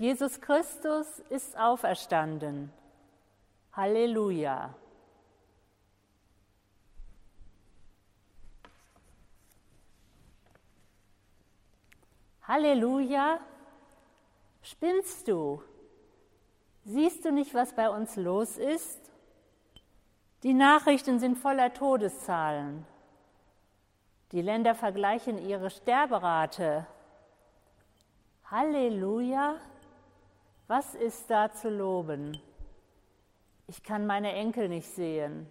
Jesus Christus ist auferstanden. Halleluja! Halleluja! Spinnst du? Siehst du nicht, was bei uns los ist? Die Nachrichten sind voller Todeszahlen. Die Länder vergleichen ihre Sterberate. Halleluja! Was ist da zu loben? Ich kann meine Enkel nicht sehen.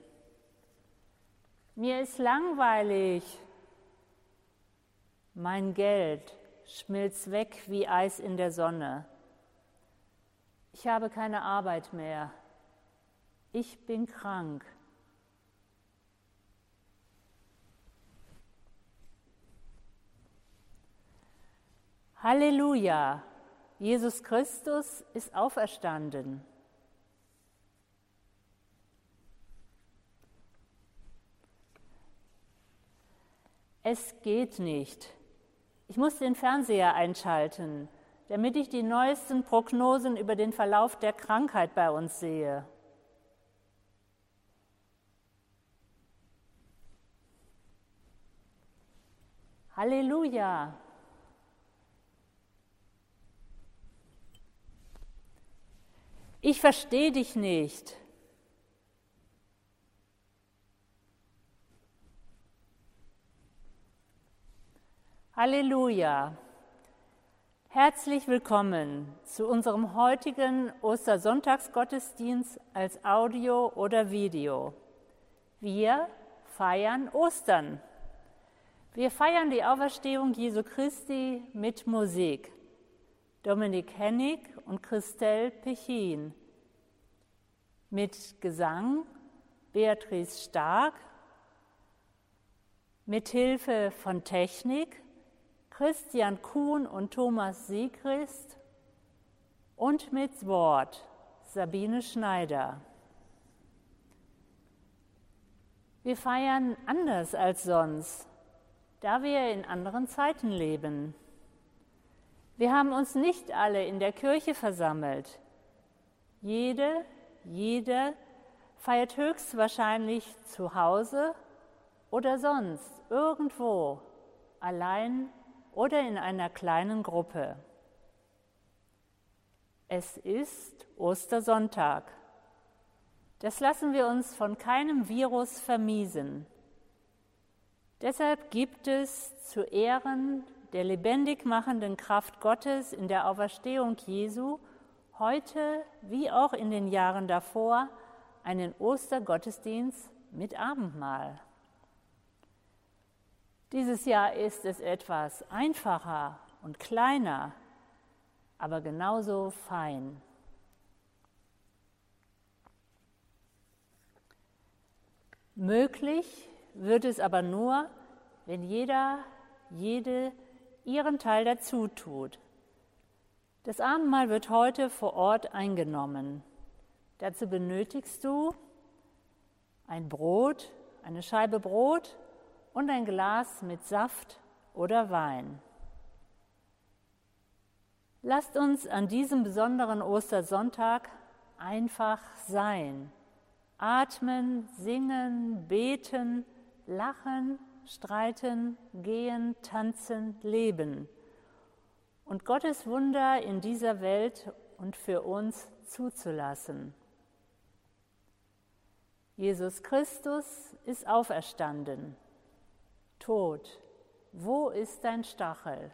Mir ist langweilig. Mein Geld schmilzt weg wie Eis in der Sonne. Ich habe keine Arbeit mehr. Ich bin krank. Halleluja! Jesus Christus ist auferstanden. Es geht nicht. Ich muss den Fernseher einschalten, damit ich die neuesten Prognosen über den Verlauf der Krankheit bei uns sehe. Halleluja! Ich verstehe dich nicht. Halleluja. Herzlich willkommen zu unserem heutigen Ostersonntagsgottesdienst als Audio oder Video. Wir feiern Ostern. Wir feiern die Auferstehung Jesu Christi mit Musik. Dominik Hennig und Christelle Pechin. Mit Gesang Beatrice Stark. Mit Hilfe von Technik Christian Kuhn und Thomas Siegrist. Und mit Wort Sabine Schneider. Wir feiern anders als sonst, da wir in anderen Zeiten leben. Wir haben uns nicht alle in der Kirche versammelt. Jede, jede feiert höchstwahrscheinlich zu Hause oder sonst irgendwo, allein oder in einer kleinen Gruppe. Es ist Ostersonntag. Das lassen wir uns von keinem Virus vermiesen. Deshalb gibt es zu Ehren der lebendig machenden Kraft Gottes in der Auferstehung Jesu heute wie auch in den Jahren davor einen Ostergottesdienst mit Abendmahl. Dieses Jahr ist es etwas einfacher und kleiner, aber genauso fein. Möglich wird es aber nur, wenn jeder, jede ihren Teil dazu tut. Das Abendmahl wird heute vor Ort eingenommen. Dazu benötigst du ein Brot, eine Scheibe Brot und ein Glas mit Saft oder Wein. Lasst uns an diesem besonderen Ostersonntag einfach sein. Atmen, singen, beten, lachen streiten, gehen, tanzen, leben und Gottes Wunder in dieser Welt und für uns zuzulassen. Jesus Christus ist auferstanden. Tod, wo ist dein Stachel?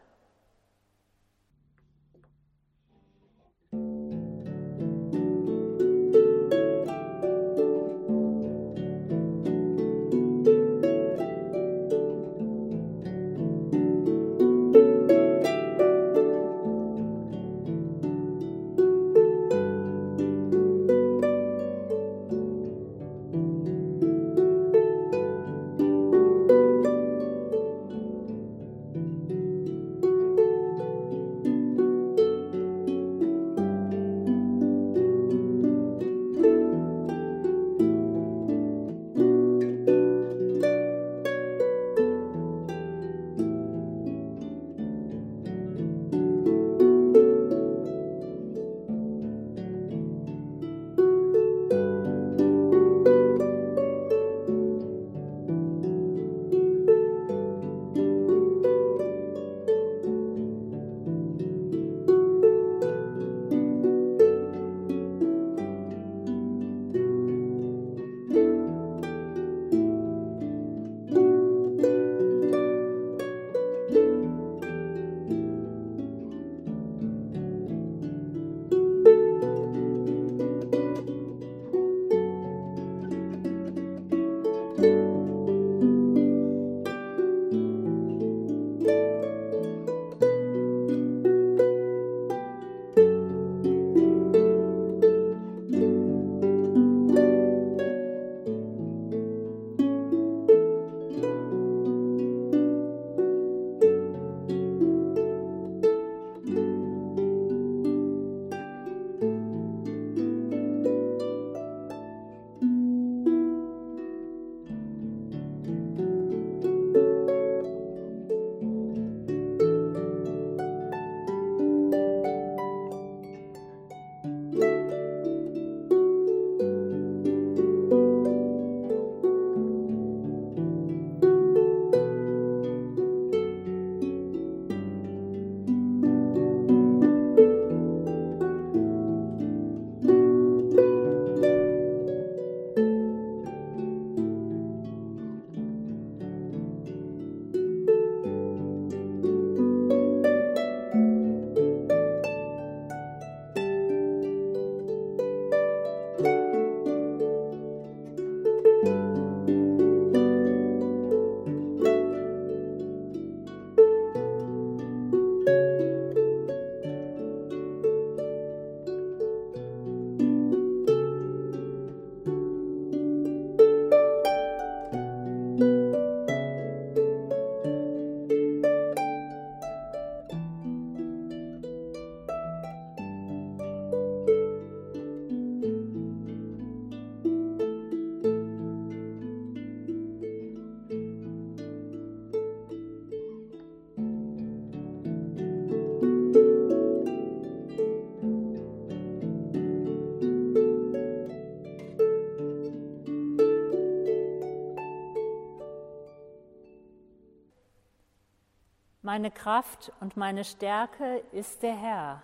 Meine Kraft und meine Stärke ist der Herr.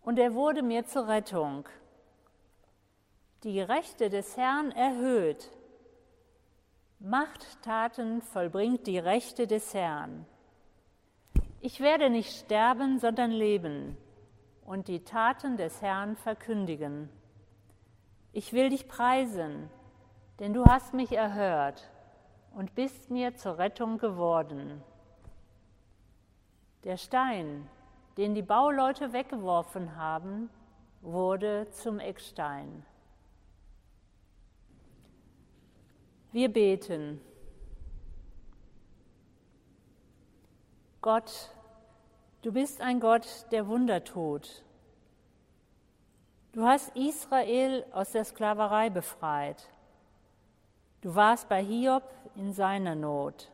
Und er wurde mir zur Rettung. Die Rechte des Herrn erhöht. Machttaten vollbringt die Rechte des Herrn. Ich werde nicht sterben, sondern leben und die Taten des Herrn verkündigen. Ich will dich preisen, denn du hast mich erhört und bist mir zur Rettung geworden. Der Stein, den die Bauleute weggeworfen haben, wurde zum Eckstein. Wir beten. Gott, du bist ein Gott, der Wunder tut. Du hast Israel aus der Sklaverei befreit. Du warst bei Hiob in seiner Not.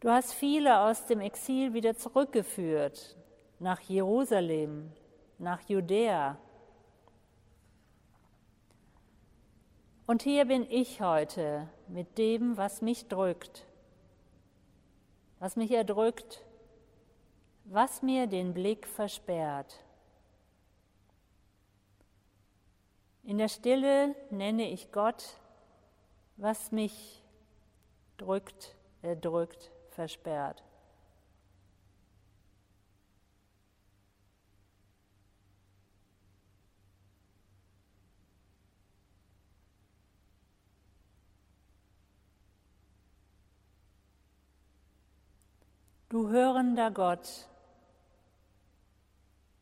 Du hast viele aus dem Exil wieder zurückgeführt nach Jerusalem, nach Judäa. Und hier bin ich heute mit dem, was mich drückt, was mich erdrückt, was mir den Blick versperrt. In der Stille nenne ich Gott, was mich drückt, erdrückt, versperrt. Du hörender Gott,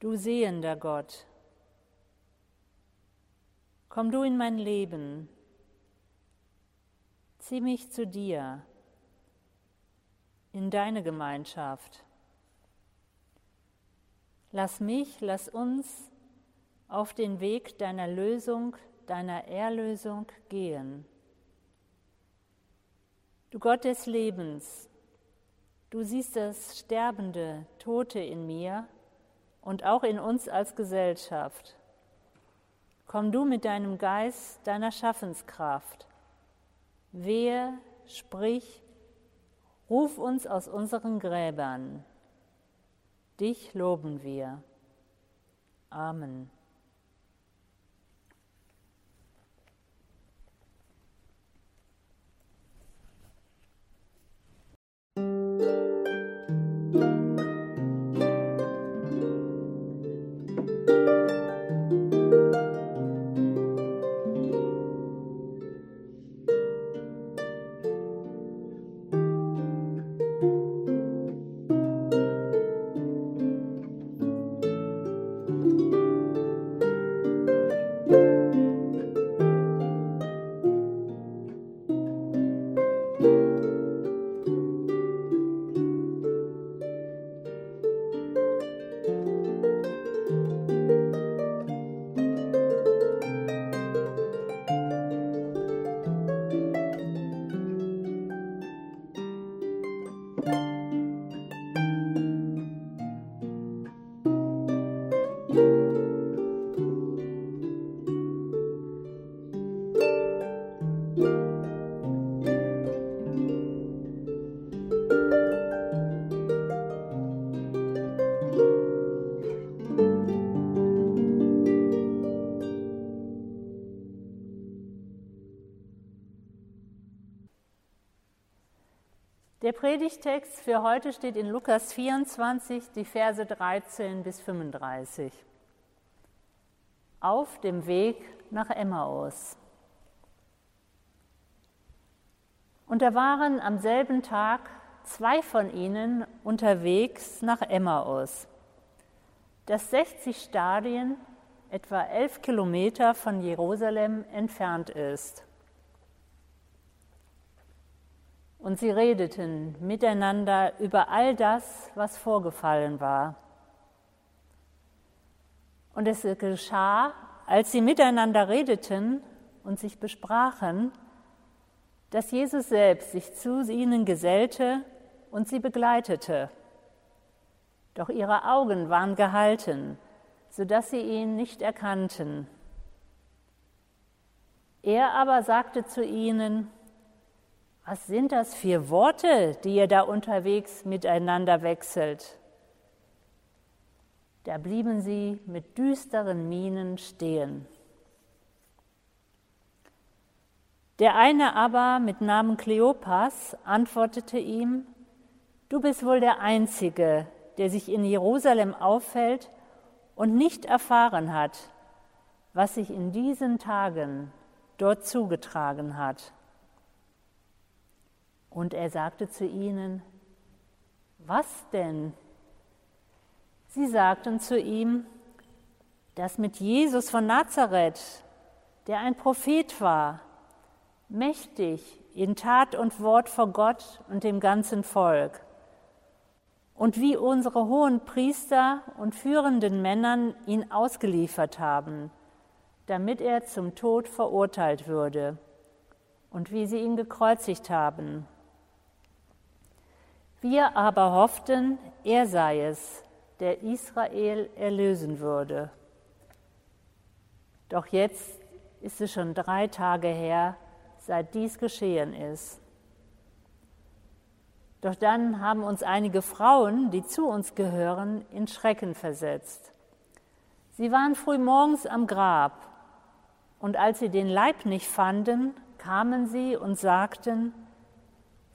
du sehender Gott, komm du in mein Leben, zieh mich zu dir in deine Gemeinschaft. Lass mich, lass uns auf den Weg deiner Lösung, deiner Erlösung gehen. Du Gott des Lebens, du siehst das sterbende, Tote in mir und auch in uns als Gesellschaft. Komm du mit deinem Geist, deiner Schaffenskraft. Wehe, sprich, Ruf uns aus unseren Gräbern. Dich loben wir. Amen. Predigtext für heute steht in Lukas 24, die Verse 13 bis 35. Auf dem Weg nach Emmaus. Und da waren am selben Tag zwei von ihnen unterwegs nach Emmaus, das 60 Stadien, etwa elf Kilometer von Jerusalem entfernt ist. Und sie redeten miteinander über all das, was vorgefallen war. Und es geschah, als sie miteinander redeten und sich besprachen, dass Jesus selbst sich zu ihnen gesellte und sie begleitete. Doch ihre Augen waren gehalten, sodass sie ihn nicht erkannten. Er aber sagte zu ihnen, Was sind das für Worte, die ihr da unterwegs miteinander wechselt? Da blieben sie mit düsteren Mienen stehen. Der eine aber mit Namen Kleopas antwortete ihm, Du bist wohl der Einzige, der sich in Jerusalem auffällt und nicht erfahren hat, was sich in diesen Tagen dort zugetragen hat. Und er sagte zu ihnen, was denn? Sie sagten zu ihm, dass mit Jesus von Nazareth, der ein Prophet war, mächtig in Tat und Wort vor Gott und dem ganzen Volk, und wie unsere hohen Priester und führenden Männern ihn ausgeliefert haben, damit er zum Tod verurteilt würde, und wie sie ihn gekreuzigt haben. Wir aber hofften, er sei es, der Israel erlösen würde. Doch jetzt ist es schon drei Tage her, seit dies geschehen ist. Doch dann haben uns einige Frauen, die zu uns gehören, in Schrecken versetzt. Sie waren früh morgens am Grab und als sie den Leib nicht fanden, kamen sie und sagten,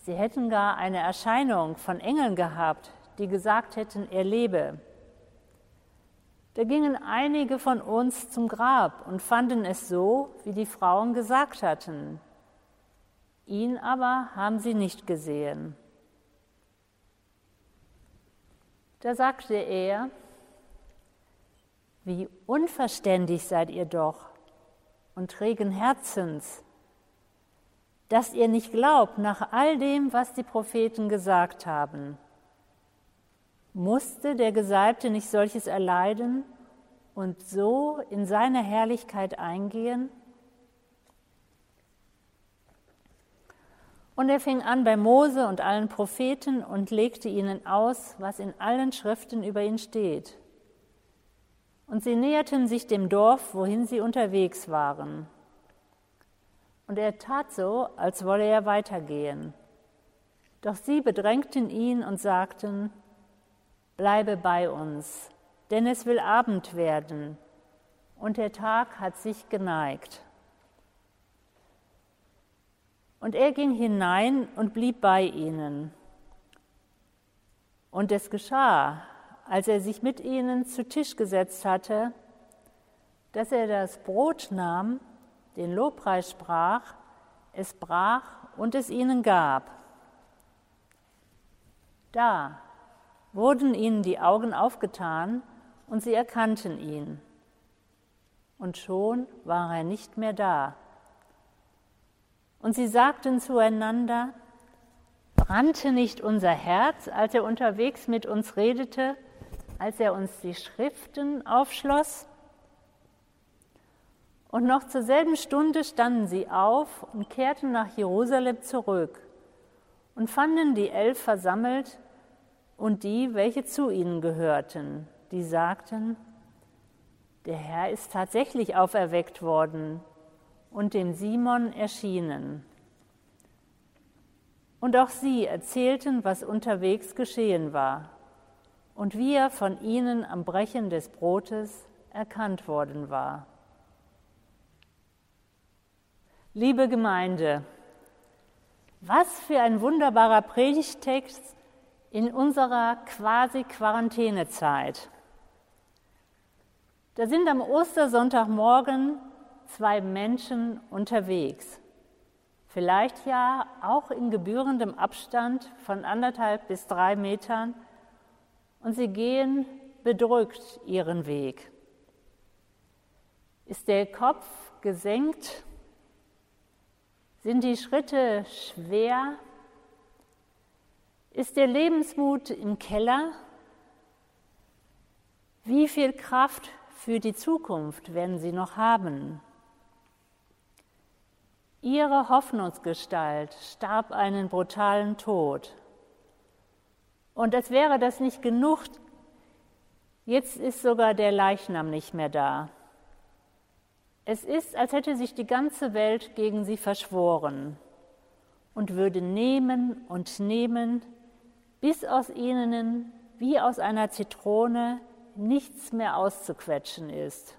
sie hätten gar eine Erscheinung von Engeln gehabt, die gesagt hätten, er lebe. Da gingen einige von uns zum Grab und fanden es so, wie die Frauen gesagt hatten. Ihn aber haben sie nicht gesehen. Da sagte er, wie unverständig seid ihr doch und trägen Herzens, dass ihr nicht glaubt nach all dem, was die Propheten gesagt haben. Musste der Gesalbte nicht solches erleiden und so in seine Herrlichkeit eingehen? Und er fing an bei Mose und allen Propheten und legte ihnen aus, was in allen Schriften über ihn steht. Und sie näherten sich dem Dorf, wohin sie unterwegs waren. Und er tat so, als wolle er weitergehen. Doch sie bedrängten ihn und sagten, Bleibe bei uns, denn es will Abend werden, und der Tag hat sich geneigt. Und er ging hinein und blieb bei ihnen. Und es geschah, als er sich mit ihnen zu Tisch gesetzt hatte, dass er das Brot nahm, den Lobpreis sprach, es brach und es ihnen gab. Da wurden ihnen die Augen aufgetan und sie erkannten ihn. Und schon war er nicht mehr da. Und sie sagten zueinander, brannte nicht unser Herz, als er unterwegs mit uns redete, als er uns die Schriften aufschloss? Und noch zur selben Stunde standen sie auf und kehrten nach Jerusalem zurück und fanden die Elf versammelt und die, welche zu ihnen gehörten, die sagten, der Herr ist tatsächlich auferweckt worden und dem Simon erschienen. Und auch sie erzählten, was unterwegs geschehen war und wie er von ihnen am Brechen des Brotes erkannt worden war. Liebe Gemeinde, was für ein wunderbarer Predigtext in unserer quasi Quarantänezeit. Da sind am Ostersonntagmorgen zwei Menschen unterwegs. Vielleicht ja auch in gebührendem Abstand von anderthalb bis drei Metern und sie gehen bedrückt ihren Weg. Ist der Kopf gesenkt? Sind die Schritte schwer? Ist der Lebensmut im Keller? Wie viel Kraft für die Zukunft werden sie noch haben? Ihre Hoffnungsgestalt starb einen brutalen Tod. Und als wäre das nicht genug, jetzt ist sogar der Leichnam nicht mehr da. Es ist, als hätte sich die ganze Welt gegen sie verschworen. und würde nehmen und nehmen, bis aus ihnen wie aus einer Zitrone nichts mehr auszuquetschen ist.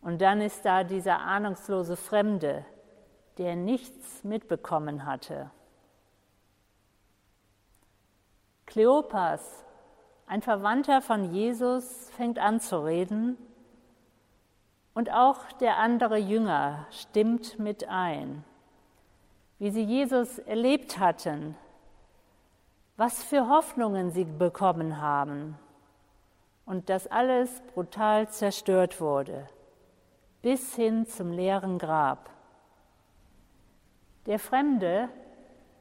Und dann ist da dieser ahnungslose Fremde, der nichts mitbekommen hatte. Kleopas, ein Verwandter von Jesus, fängt an zu reden und auch der andere Jünger stimmt mit ein, wie sie Jesus erlebt hatten, was für Hoffnungen sie bekommen haben und dass alles brutal zerstört wurde, bis hin zum leeren Grab. Der Fremde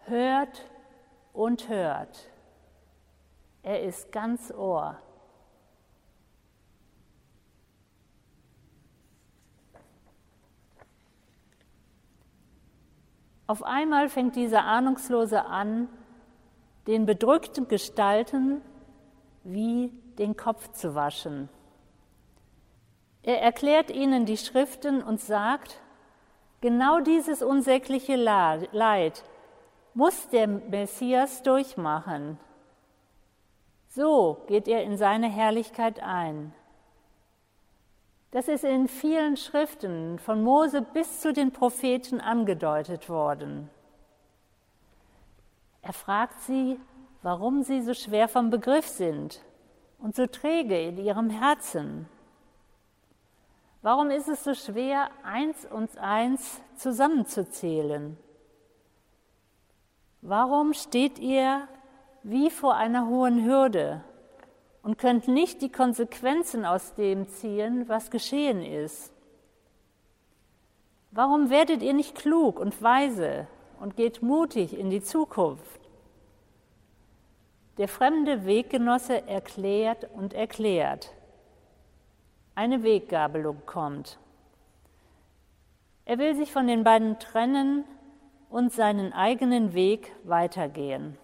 hört und hört. Er ist ganz Ohr. Auf einmal fängt dieser Ahnungslose an, den bedrückten Gestalten wie den Kopf zu waschen. Er erklärt ihnen die Schriften und sagt, genau dieses unsägliche Leid muss der Messias durchmachen. So geht er in seine Herrlichkeit ein. Das ist in vielen Schriften von Mose bis zu den Propheten angedeutet worden. Er fragt sie, warum sie so schwer vom Begriff sind und so träge in ihrem Herzen. Warum ist es so schwer, eins und eins zusammenzuzählen? Warum steht ihr wie vor einer hohen Hürde und könnt nicht die Konsequenzen aus dem ziehen, was geschehen ist. Warum werdet ihr nicht klug und weise und geht mutig in die Zukunft? Der fremde Weggenosse erklärt und erklärt. Eine Weggabelung kommt. Er will sich von den beiden trennen und seinen eigenen Weg weitergehen.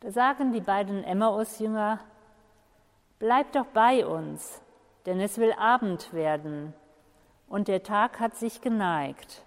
Da sagen die beiden Emmaus-Jünger, Bleib doch bei uns, denn es will Abend werden und der Tag hat sich geneigt.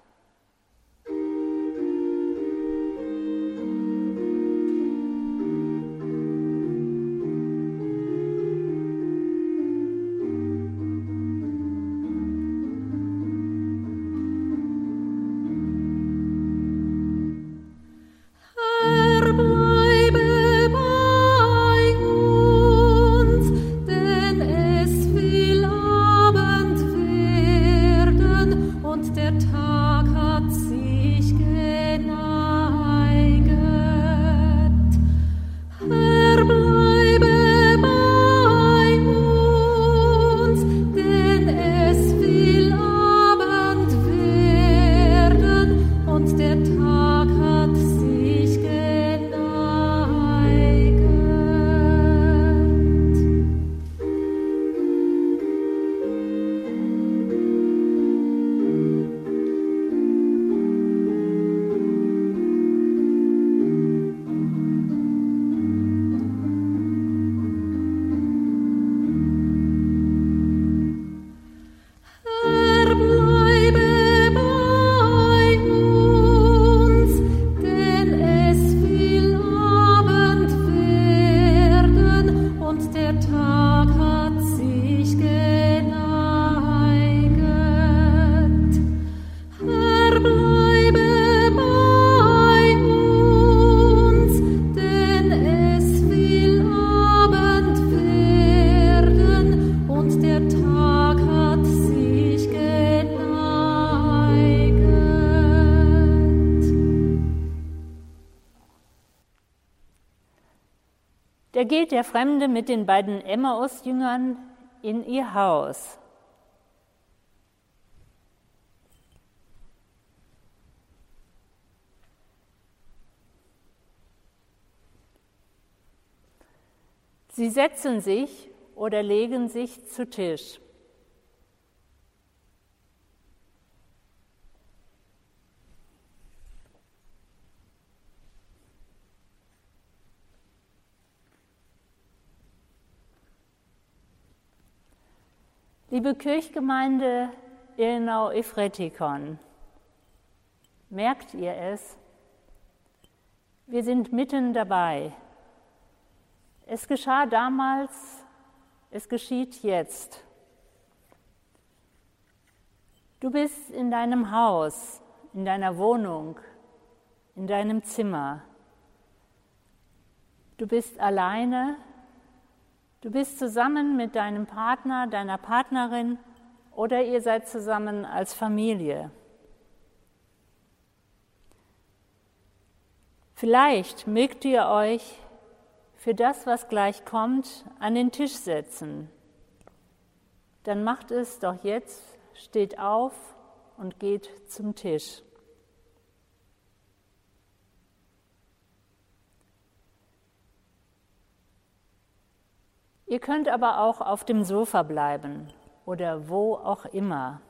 Der Fremde mit den beiden Emmaus-Jüngern in ihr Haus. Sie setzen sich oder legen sich zu Tisch. Liebe Kirchgemeinde Ilnau Efretikon, Merkt ihr es? Wir sind mitten dabei. Es geschah damals, es geschieht jetzt. Du bist in deinem Haus, in deiner Wohnung, in deinem Zimmer. Du bist alleine, du bist zusammen mit deinem Partner, deiner Partnerin oder ihr seid zusammen als Familie. Vielleicht mögt ihr euch für das, was gleich kommt, an den Tisch setzen. Dann macht es doch jetzt, steht auf und geht zum Tisch. Ihr könnt aber auch auf dem Sofa bleiben oder wo auch immer.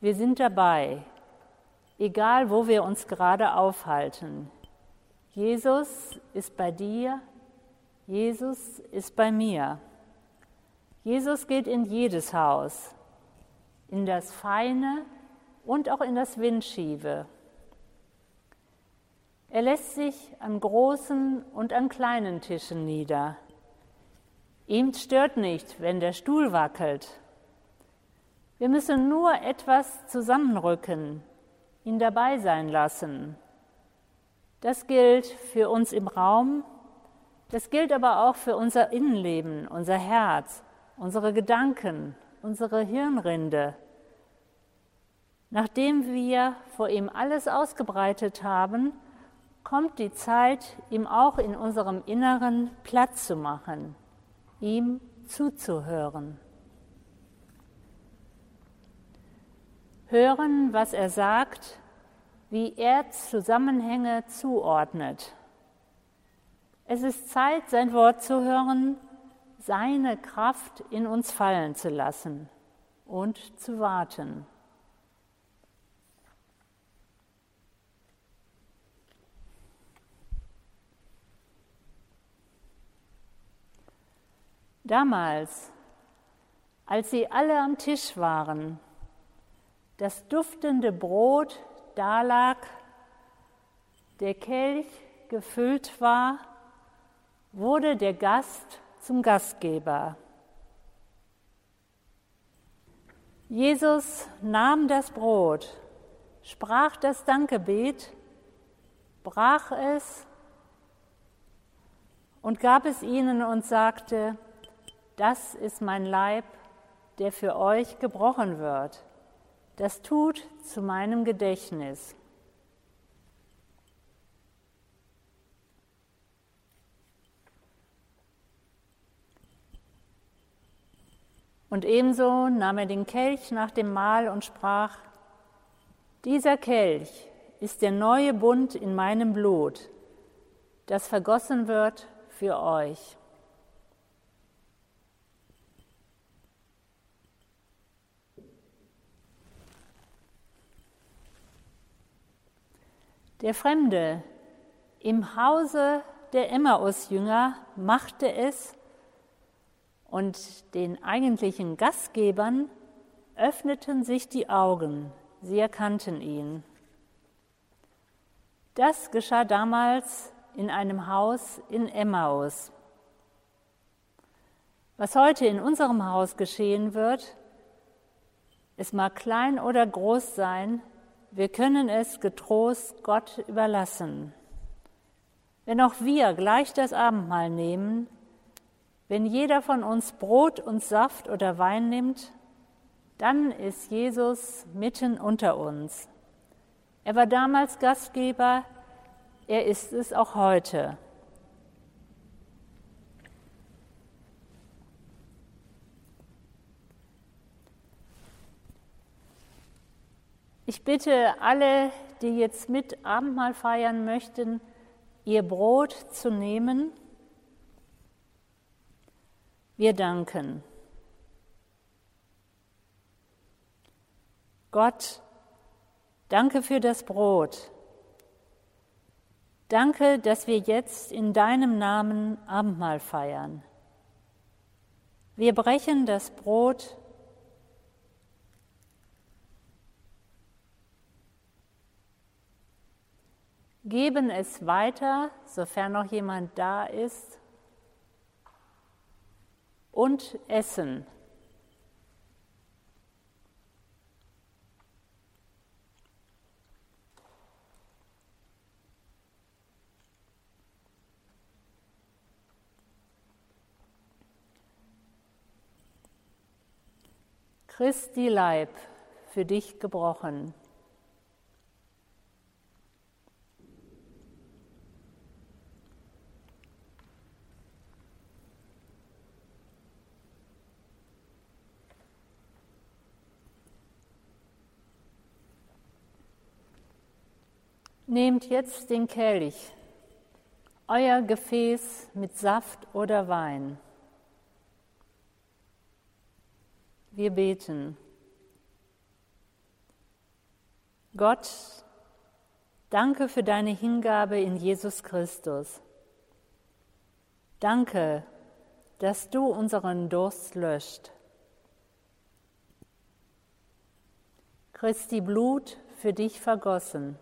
Wir sind dabei, egal wo wir uns gerade aufhalten. Jesus ist bei dir, Jesus ist bei mir. Jesus geht in jedes Haus, in das Feine und auch in das Windschiefe. Er lässt sich an großen und an kleinen Tischen nieder. Ihm stört nicht, wenn der Stuhl wackelt. Wir müssen nur etwas zusammenrücken, ihn dabei sein lassen. Das gilt für uns im Raum, das gilt aber auch für unser Innenleben, unser Herz, unsere Gedanken, unsere Hirnrinde. Nachdem wir vor ihm alles ausgebreitet haben, kommt die Zeit, ihm auch in unserem Inneren Platz zu machen, ihm zuzuhören. Hören, was er sagt, wie er Zusammenhänge zuordnet. Es ist Zeit, sein Wort zu hören, seine Kraft in uns fallen zu lassen und zu warten. Damals, als sie alle am Tisch waren, das duftende Brot dalag, der Kelch gefüllt war, wurde der Gast zum Gastgeber. Jesus nahm das Brot, sprach das Dankgebet, brach es und gab es ihnen und sagte, das ist mein Leib, der für euch gebrochen wird. Das tut zu meinem Gedächtnis. Und ebenso nahm er den Kelch nach dem Mahl und sprach, dieser Kelch ist der neue Bund in meinem Blut, das vergossen wird für euch. Der Fremde im Hause der Emmaus-Jünger machte es und den eigentlichen Gastgebern öffneten sich die Augen, sie erkannten ihn. Das geschah damals in einem Haus in Emmaus. Was heute in unserem Haus geschehen wird, es mag klein oder groß sein, wir können es getrost Gott überlassen. Wenn auch wir gleich das Abendmahl nehmen, wenn jeder von uns Brot und Saft oder Wein nimmt, dann ist Jesus mitten unter uns. Er war damals Gastgeber, er ist es auch heute. Ich bitte alle, die jetzt mit Abendmahl feiern möchten, ihr Brot zu nehmen. Wir danken. Gott, danke für das Brot. Danke, dass wir jetzt in deinem Namen Abendmahl feiern. Wir brechen das Brot geben es weiter, sofern noch jemand da ist, und essen. Christi Leib für dich gebrochen. Nehmt jetzt den Kelch, euer Gefäß mit Saft oder Wein. Wir beten. Gott, danke für deine Hingabe in Jesus Christus. Danke, dass du unseren Durst löscht. Christi Blut für dich vergossen.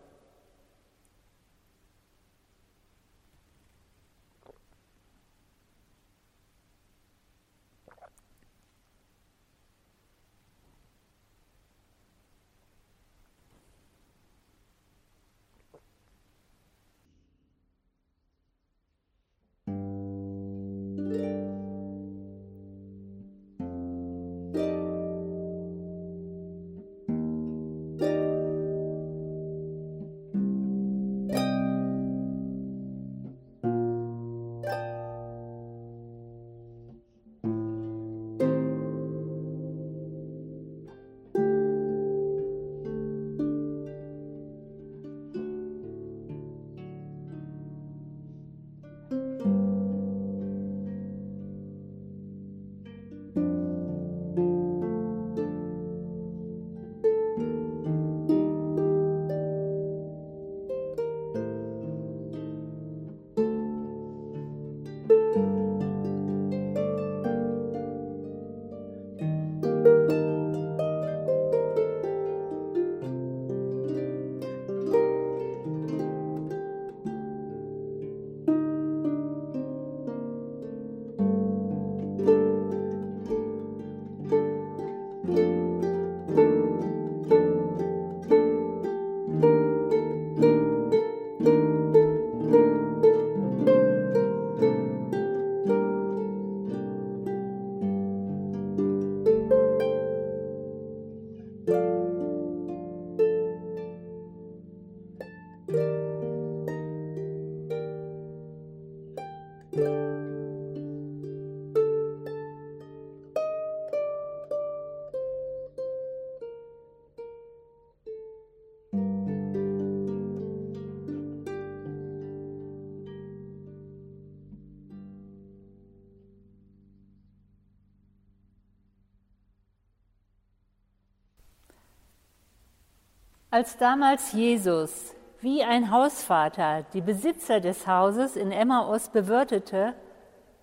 Als damals Jesus wie ein Hausvater die Besitzer des Hauses in Emmaus bewirtete,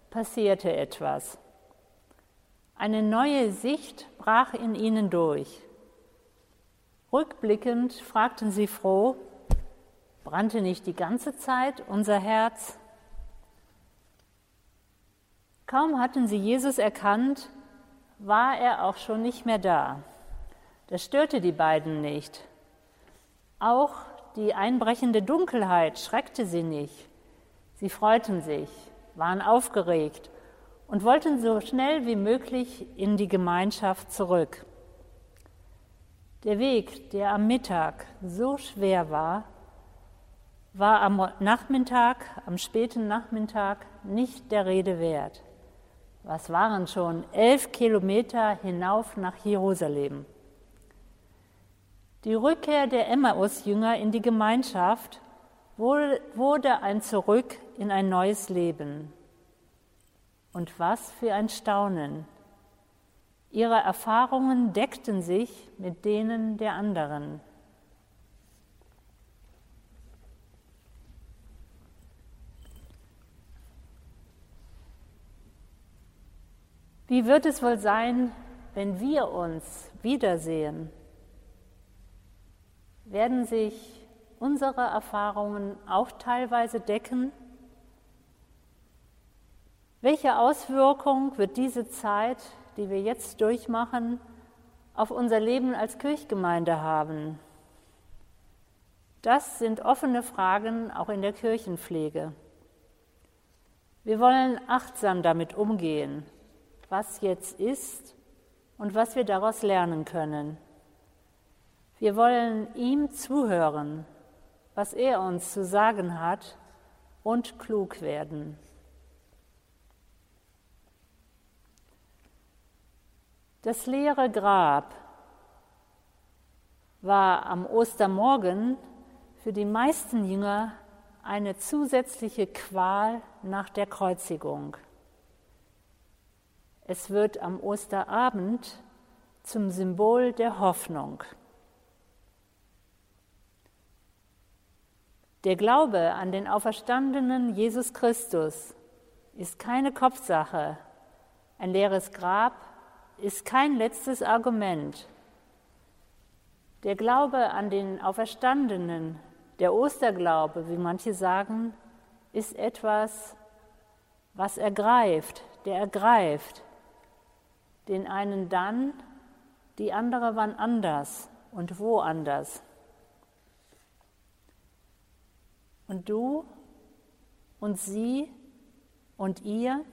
passierte etwas. Eine neue Sicht brach in ihnen durch. Rückblickend fragten sie froh, brannte nicht die ganze Zeit unser Herz? Kaum hatten sie Jesus erkannt, war er auch schon nicht mehr da. Das störte die beiden nicht. Auch die einbrechende Dunkelheit schreckte sie nicht. Sie freuten sich, waren aufgeregt und wollten so schnell wie möglich in die Gemeinschaft zurück. Der Weg, der am Mittag so schwer war, war am Nachmittag, am späten Nachmittag nicht der Rede wert. Was waren schon elf Kilometer hinauf nach Jerusalem? Die Rückkehr der Emmaus-Jünger in die Gemeinschaft wurde ein Zurück in ein neues Leben. Und was für ein Staunen. Ihre Erfahrungen deckten sich mit denen der anderen. Wie wird es wohl sein, wenn wir uns wiedersehen? Werden sich unsere Erfahrungen auch teilweise decken? Welche Auswirkung wird diese Zeit, die wir jetzt durchmachen, auf unser Leben als Kirchgemeinde haben? Das sind offene Fragen auch in der Kirchenpflege. Wir wollen achtsam damit umgehen, was jetzt ist und was wir daraus lernen können. Wir wollen ihm zuhören, was er uns zu sagen hat und klug werden. Das leere Grab war am Ostermorgen für die meisten Jünger eine zusätzliche Qual nach der Kreuzigung. Es wird am Osterabend zum Symbol der Hoffnung. Der Glaube an den auferstandenen Jesus Christus ist keine Kopfsache. Ein leeres Grab ist kein letztes Argument. Der Glaube an den Auferstandenen der Osterglaube, wie manche sagen, ist etwas, was ergreift, der ergreift. Den einen dann, die andere wann anders und woanders. Und du und sie und ihr,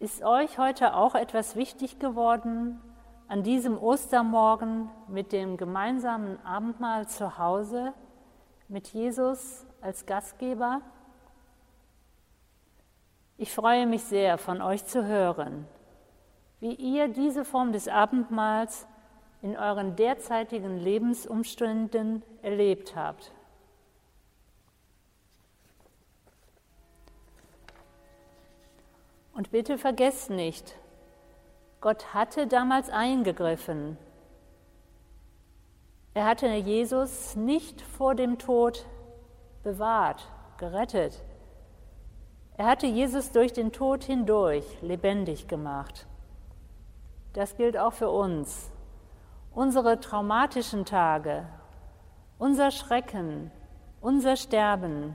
ist euch heute auch etwas wichtig geworden, an diesem Ostermorgen mit dem gemeinsamen Abendmahl zu Hause, mit Jesus als Gastgeber. Ich freue mich sehr, von euch zu hören, wie ihr diese Form des Abendmahls in euren derzeitigen Lebensumständen erlebt habt. Und bitte vergesst nicht, Gott hatte damals eingegriffen. Er hatte Jesus nicht vor dem Tod bewahrt, gerettet. Er hatte Jesus durch den Tod hindurch lebendig gemacht. Das gilt auch für uns. Unsere traumatischen Tage, unser Schrecken, unser Sterben,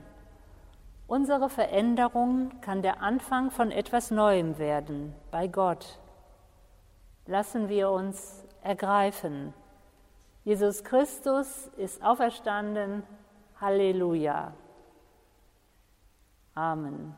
unsere Veränderung kann der Anfang von etwas Neuem werden bei Gott lassen wir uns ergreifen. Jesus Christus ist auferstanden. Halleluja. Amen.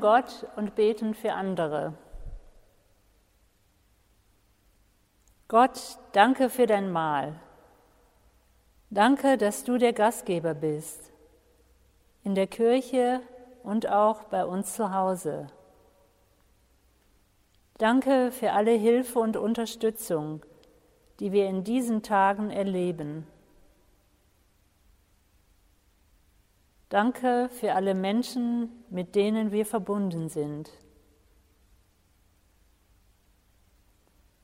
Gott und beten für andere. Gott, danke für dein Mahl. Danke, dass du der Gastgeber bist, in der Kirche und auch bei uns zu Hause. Danke für alle Hilfe und Unterstützung, die wir in diesen Tagen erleben. Danke für alle Menschen, mit denen wir verbunden sind.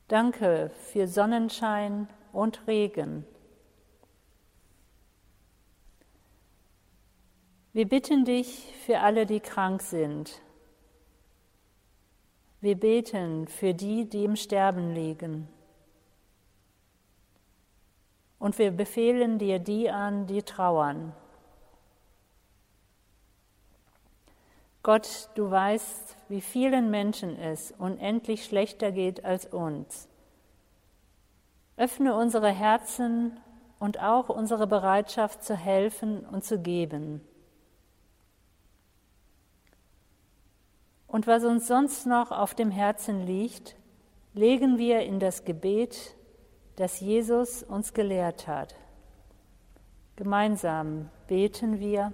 Danke für Sonnenschein und Regen. Wir bitten dich für alle, die krank sind, Wir beten für die, die im Sterben liegen. Und wir befehlen dir die an, die trauern. Gott, du weißt, wie vielen Menschen es unendlich schlechter geht als uns. Öffne unsere Herzen und auch unsere Bereitschaft zu helfen und zu geben. Und was uns sonst noch auf dem Herzen liegt, legen wir in das Gebet, das Jesus uns gelehrt hat. Gemeinsam beten wir.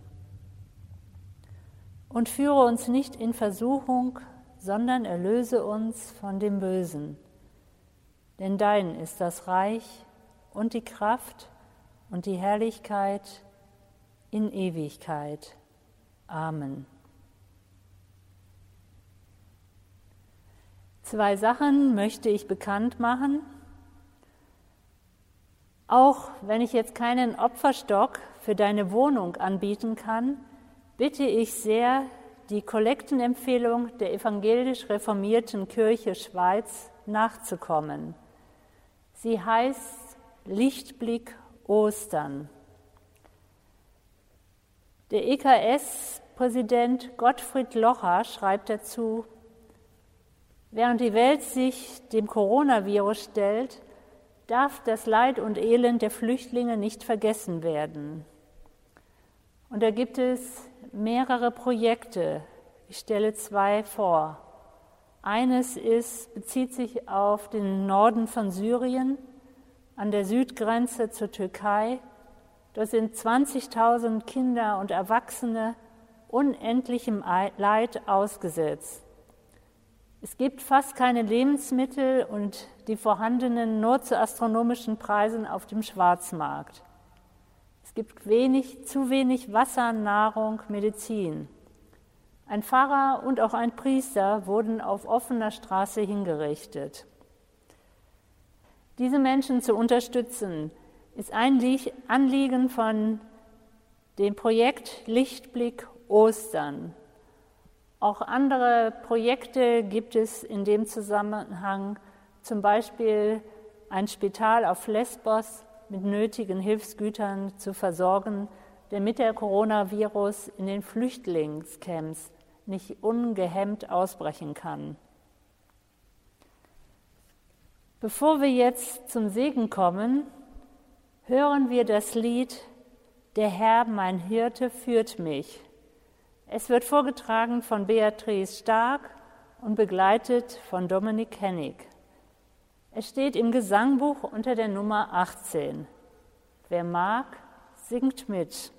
und führe uns nicht in Versuchung, sondern erlöse uns von dem Bösen. Denn dein ist das Reich und die Kraft und die Herrlichkeit in Ewigkeit. Amen. Zwei Sachen möchte ich bekannt machen. Auch wenn ich jetzt keinen Opferstock für deine Wohnung anbieten kann, bitte ich sehr, die Kollektenempfehlung der evangelisch reformierten Kirche Schweiz nachzukommen. Sie heißt Lichtblick Ostern. Der EKS-Präsident Gottfried Locher schreibt dazu, während die Welt sich dem Coronavirus stellt, darf das Leid und Elend der Flüchtlinge nicht vergessen werden. Und da gibt es mehrere Projekte. Ich stelle zwei vor. Eines ist, bezieht sich auf den Norden von Syrien, an der Südgrenze zur Türkei. Dort sind 20.000 Kinder und Erwachsene unendlichem Leid ausgesetzt. Es gibt fast keine Lebensmittel und die vorhandenen nur zu astronomischen Preisen auf dem Schwarzmarkt. Es gibt wenig, zu wenig Wasser, Nahrung, Medizin. Ein Pfarrer und auch ein Priester wurden auf offener Straße hingerichtet. Diese Menschen zu unterstützen, ist ein Anliegen von dem Projekt Lichtblick Ostern. Auch andere Projekte gibt es in dem Zusammenhang, zum Beispiel ein Spital auf Lesbos, mit nötigen Hilfsgütern zu versorgen, damit der Coronavirus in den Flüchtlingscamps nicht ungehemmt ausbrechen kann. Bevor wir jetzt zum Segen kommen, hören wir das Lied Der Herr, mein Hirte, führt mich. Es wird vorgetragen von Beatrice Stark und begleitet von Dominik Hennig. Es steht im Gesangbuch unter der Nummer 18. Wer mag, singt mit.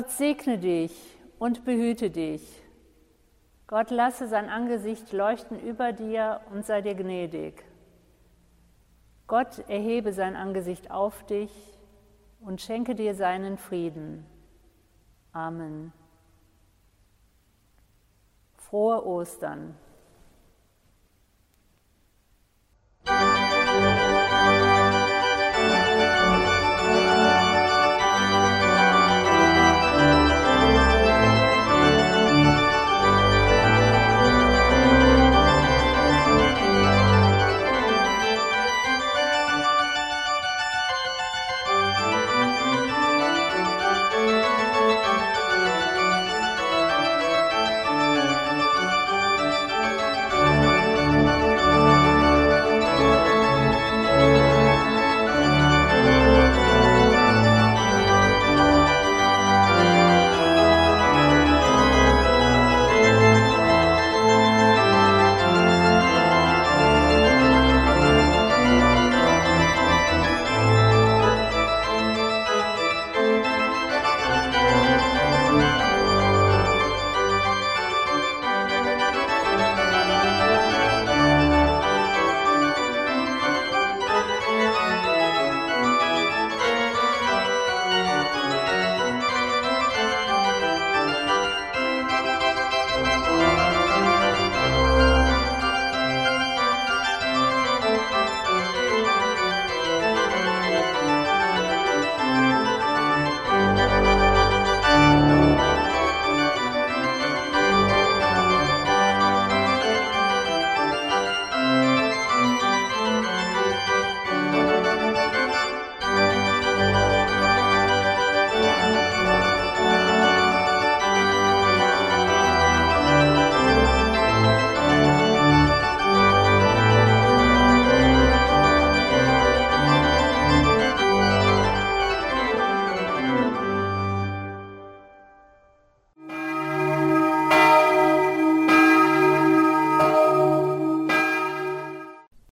Gott segne dich und behüte dich. Gott lasse sein Angesicht leuchten über dir und sei dir gnädig. Gott erhebe sein Angesicht auf dich und schenke dir seinen Frieden. Amen. Frohe Ostern.